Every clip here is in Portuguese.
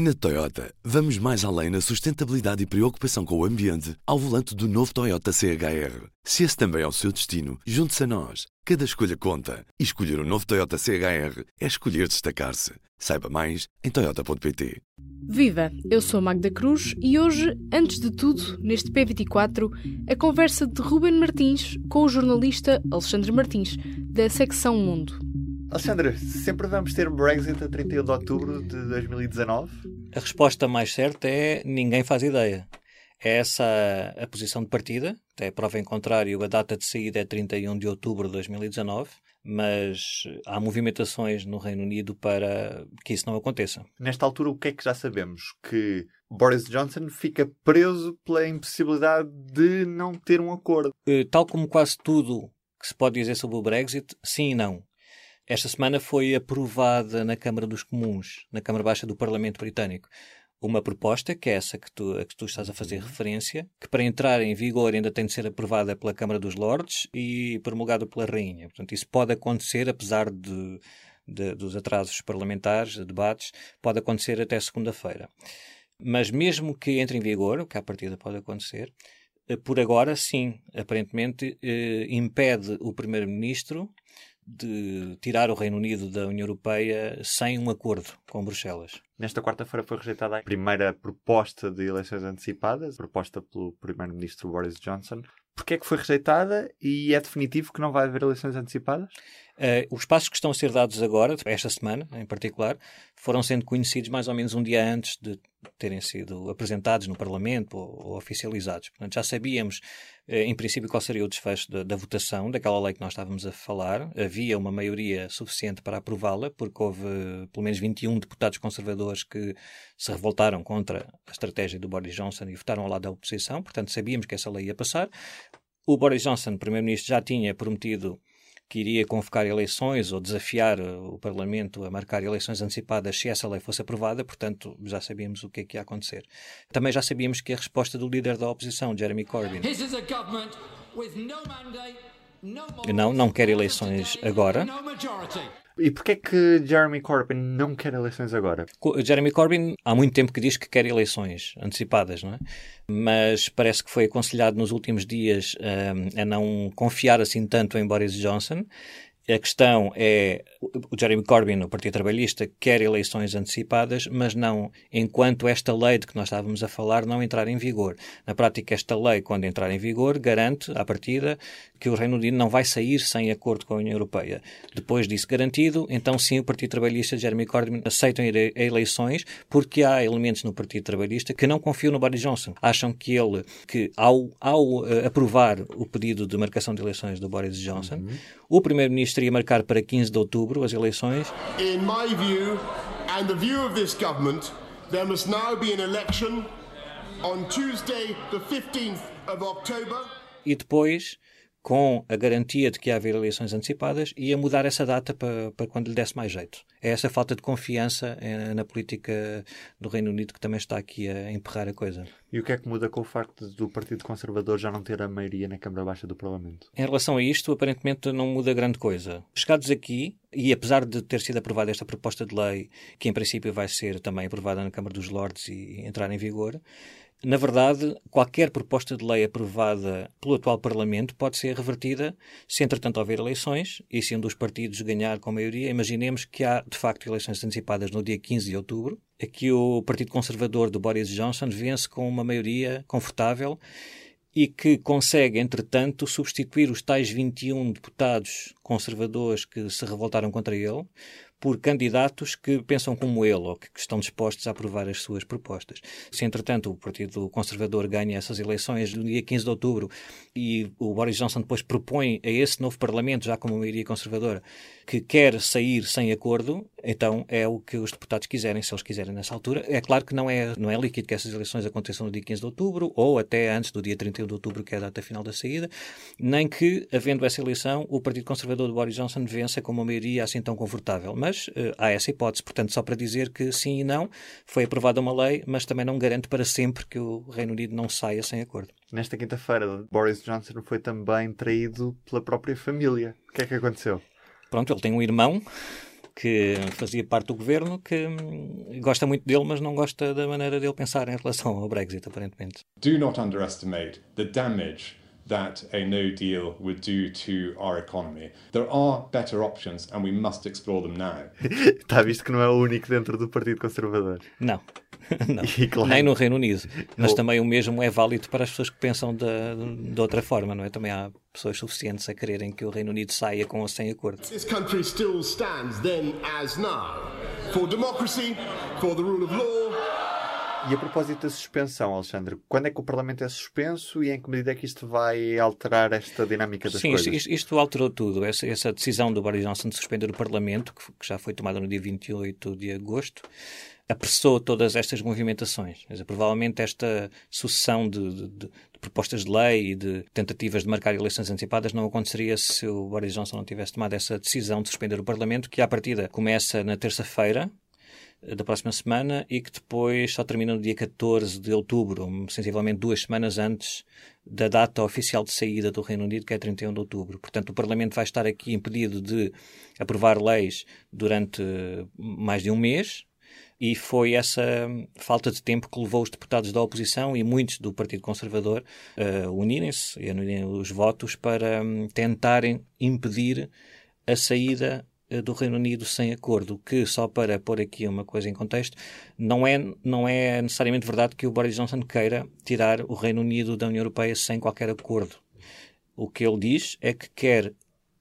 Na Toyota, vamos mais além na sustentabilidade e preocupação com o ambiente ao volante do novo Toyota CHR. Se esse também é o seu destino, junte-se a nós. Cada escolha conta. E escolher o um novo Toyota CHR é escolher destacar-se. Saiba mais em Toyota.pt. Viva! Eu sou Magda Cruz e hoje, antes de tudo, neste P24, a conversa de Ruben Martins com o jornalista Alexandre Martins, da secção Mundo. Alexandre, sempre vamos ter Brexit a 31 de outubro de 2019? A resposta mais certa é ninguém faz ideia. É essa a posição de partida, até prova em contrário, a data de saída é 31 de outubro de 2019, mas há movimentações no Reino Unido para que isso não aconteça. Nesta altura, o que é que já sabemos? Que Boris Johnson fica preso pela impossibilidade de não ter um acordo. Eh, tal como quase tudo que se pode dizer sobre o Brexit, sim e não. Esta semana foi aprovada na Câmara dos Comuns, na Câmara Baixa do Parlamento Britânico, uma proposta, que é essa que tu, a que tu estás a fazer referência, que para entrar em vigor ainda tem de ser aprovada pela Câmara dos Lordes e promulgada pela Rainha. Portanto, isso pode acontecer, apesar de, de dos atrasos parlamentares, de debates, pode acontecer até segunda-feira. Mas mesmo que entre em vigor, o que à partida pode acontecer, eh, por agora, sim, aparentemente eh, impede o Primeiro-Ministro de tirar o Reino Unido da União Europeia sem um acordo com Bruxelas. Nesta quarta-feira foi rejeitada a primeira proposta de eleições antecipadas, proposta pelo Primeiro-Ministro Boris Johnson. Porquê é que foi rejeitada e é definitivo que não vai haver eleições antecipadas? Uh, os passos que estão a ser dados agora, esta semana em particular, foram sendo conhecidos mais ou menos um dia antes de terem sido apresentados no Parlamento ou, ou oficializados. Portanto, já sabíamos, uh, em princípio, qual seria o desfecho da, da, votação daquela lei que nós estávamos a falar. Havia uma maioria suficiente para aprová-la, porque houve pelo menos 21 deputados conservadores que se revoltaram contra a estratégia do Boris Johnson e votaram ao lado da oposição. Portanto, sabíamos que essa lei ia passar. O Boris Johnson, primeiro-ministro, já tinha prometido que iria convocar eleições ou desafiar o Parlamento a marcar eleições antecipadas se essa lei fosse aprovada, portanto, já sabíamos o que é que ia acontecer. Também já sabíamos que a resposta do líder da oposição, Jeremy Corbyn, não, não quer eleições agora. E porquê é que Jeremy Corbyn não quer eleições agora? Jeremy Corbyn há muito tempo que diz que quer eleições antecipadas, não é? Mas parece que foi aconselhado nos últimos dias um, a não confiar assim tanto em Boris Johnson a questão é, o Jeremy Corbyn, o Partido Trabalhista, quer eleições antecipadas, mas não enquanto esta lei de que nós estávamos a falar não entrar em vigor. Na prática, esta lei, quando entrar em vigor, garante, à partida, que o Reino Unido não vai sair sem acordo com a União Europeia. Depois disso garantido, então sim, o Partido Trabalhista de Jeremy Corbyn aceitam ir a eleições, porque há elementos no Partido Trabalhista que não confiam no Boris Johnson. Acham que ele, que ao, ao uh, aprovar o pedido de marcação de eleições do Boris Johnson, uhum. o Primeiro-Ministro ia marcar para 15 de outubro as eleições. In my view, and the view of this government, there must now be an election on Tuesday, the 15th of October. E depois com a garantia de que ia haver eleições antecipadas, ia mudar essa data para, para quando lhe desse mais jeito. É essa falta de confiança eh, na política do Reino Unido que também está aqui a emperrar a coisa. E o que é que muda com o facto do Partido Conservador já não ter a maioria na Câmara Baixa do Parlamento? Em relação a isto, aparentemente não muda grande coisa. Chegados aqui, e apesar de ter sido aprovada esta proposta de lei, que em princípio vai ser também aprovada na Câmara dos Lordes e entrar em vigor, na verdade, qualquer proposta de lei aprovada pelo atual Parlamento pode ser revertida se, entretanto, houver eleições e se um dos partidos ganhar com maioria. Imaginemos que há, de facto, eleições antecipadas no dia 15 de outubro. Aqui o Partido Conservador de Boris Johnson vence com uma maioria confortável e que consegue, entretanto, substituir os tais 21 deputados conservadores que se revoltaram contra ele por candidatos que pensam como ele ou que estão dispostos a aprovar as suas propostas. Se, entretanto, o Partido Conservador ganha essas eleições no dia 15 de outubro e o Boris Johnson depois propõe a esse novo Parlamento, já como maioria conservadora, que quer sair sem acordo, então é o que os deputados quiserem, se eles quiserem nessa altura. É claro que não é, não é líquido que essas eleições aconteçam no dia 15 de outubro ou até antes do dia 31 de outubro, que é a data final da saída, nem que, havendo essa eleição, o Partido Conservador de Boris Johnson vença com uma maioria assim tão confortável. Mas uh, há essa hipótese. Portanto, só para dizer que sim e não, foi aprovada uma lei, mas também não garante para sempre que o Reino Unido não saia sem acordo. Nesta quinta-feira, Boris Johnson foi também traído pela própria família. O que é que aconteceu? Pronto, ele tem um irmão que fazia parte do governo, que hum, gosta muito dele, mas não gosta da maneira dele pensar em relação ao Brexit, aparentemente. Do not underestimate the damage that a no deal would do to our economy. There are better options and we must explore them now. Está visto que não é o único dentro do Partido Conservador. Não. Não. Claro. Nem no Reino Unido. Mas também o mesmo é válido para as pessoas que pensam de, de outra forma, não é? Também há pessoas suficientes a quererem que o Reino Unido saia com ou sem acordo. This country still stands then as now for democracy, for the rule of law. E a propósito da suspensão, Alexandre, quando é que o Parlamento é suspenso e em que medida é que isto vai alterar esta dinâmica das Sim, coisas? isto, isto alterou tudo. Essa, essa, decisão do Boris Johnson de suspender o Parlamento, que, que já foi tomada no dia 28 de agosto, apressou todas estas movimentações. Dizer, provavelmente esta sucessão de, de, de, propostas de lei e de tentativas de marcar eleições antecipadas não aconteceria se o Boris Johnson não tivesse tomado essa decisão de suspender o Parlamento, que à partida começa na terça-feira, da próxima semana e que depois só termina no dia 14 de outubro, sensivelmente duas semanas antes da data oficial de saída do Reino Unido, que é 31 de outubro. Portanto, o Parlamento vai estar aqui impedido de aprovar leis durante mais de um mês, e foi essa falta de tempo que levou os deputados da oposição e muitos do Partido Conservador a unirem-se e a unirem os votos para um, tentarem impedir a saída do Reino Unido sem acordo, que só para pôr aqui uma coisa em contexto, não é, não é necessariamente verdade que o Boris Johnson queira tirar o Reino Unido da União Europeia sem qualquer acordo. O que ele diz é que quer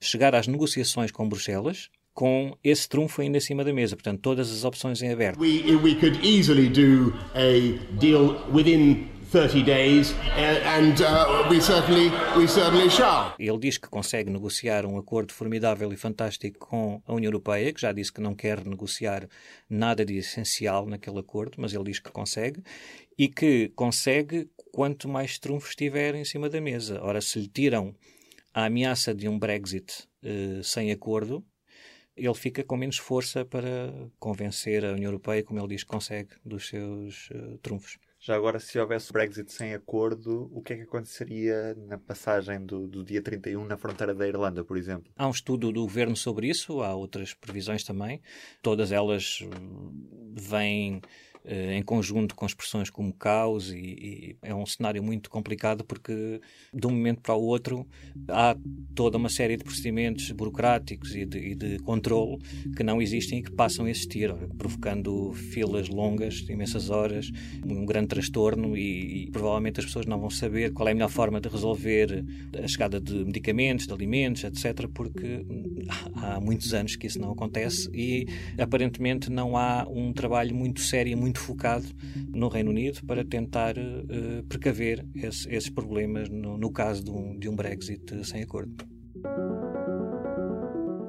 chegar às negociações com Bruxelas com esse trunfo ainda em cima da mesa, portanto, todas as opções em aberto. We, we could easily do a deal within 30 days and uh, we certainly we certainly shall. Ele diz que consegue negociar um acordo formidável e fantástico com a União Europeia, que já disse que não quer negociar nada de essencial naquele acordo, mas ele diz que consegue e que consegue quanto mais trunfos estiver em cima da mesa. Ora, se lhe tiram a ameaça de um Brexit uh, sem acordo, ele fica com menos força para convencer a União Europeia, como ele diz que consegue, dos seus uh, trunfos. Já agora, se houvesse Brexit sem acordo, o que é que aconteceria na passagem do, do dia 31 na fronteira da Irlanda, por exemplo? Há um estudo do governo sobre isso, há outras previsões também. Todas elas vêm em conjunto com expressões como caos e, e, é um cenário muito complicado porque de um momento para o outro há toda uma série de procedimentos burocráticos e de, e de controle que não existem e que passam a existir, provocando filas longas, imensas horas, um grande transtorno e, e provavelmente as pessoas não vão saber qual é a melhor forma de resolver a chegada de medicamentos, de alimentos, etc., porque há muitos anos que isso não acontece e aparentemente não há um trabalho muito sério e muito muito focado no Reino Unido para tentar uh, precaver esse, esses problemas no, no caso de um, de um Brexit sem acordo.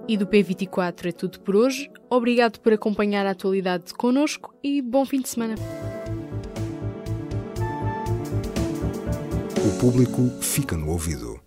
E do P24 é tudo por hoje. Obrigado por acompanhar a atualidade connosco e bom fim de semana. O público fica no ouvido.